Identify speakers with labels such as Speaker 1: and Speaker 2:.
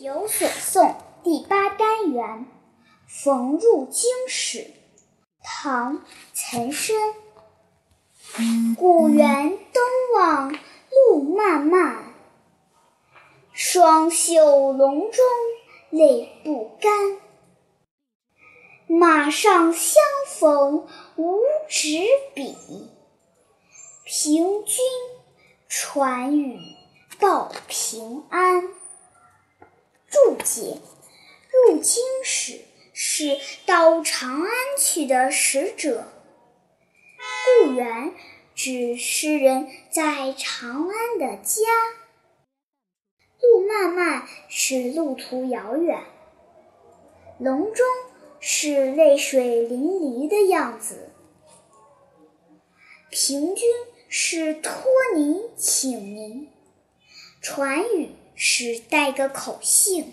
Speaker 1: 有所诵第八单元《逢入京使》唐·岑参。古原东望路漫漫，双袖龙钟泪不干。马上相逢无纸笔，凭君传语报平安。解：入京使是到长安去的使者。故园指诗人在长安的家。路漫漫是路途遥远。隆中是泪水淋漓的样子。凭君是托你请您。传语。是带个口信。